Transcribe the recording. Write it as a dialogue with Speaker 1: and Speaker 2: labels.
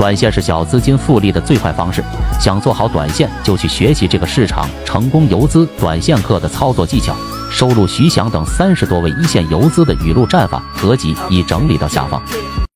Speaker 1: 短线是小资金复利的最快方式想做好短线就去学习这个市场成功游资短线课的操作技巧收录徐翔等三十多位一线游资的语录战法合集已整理到下方。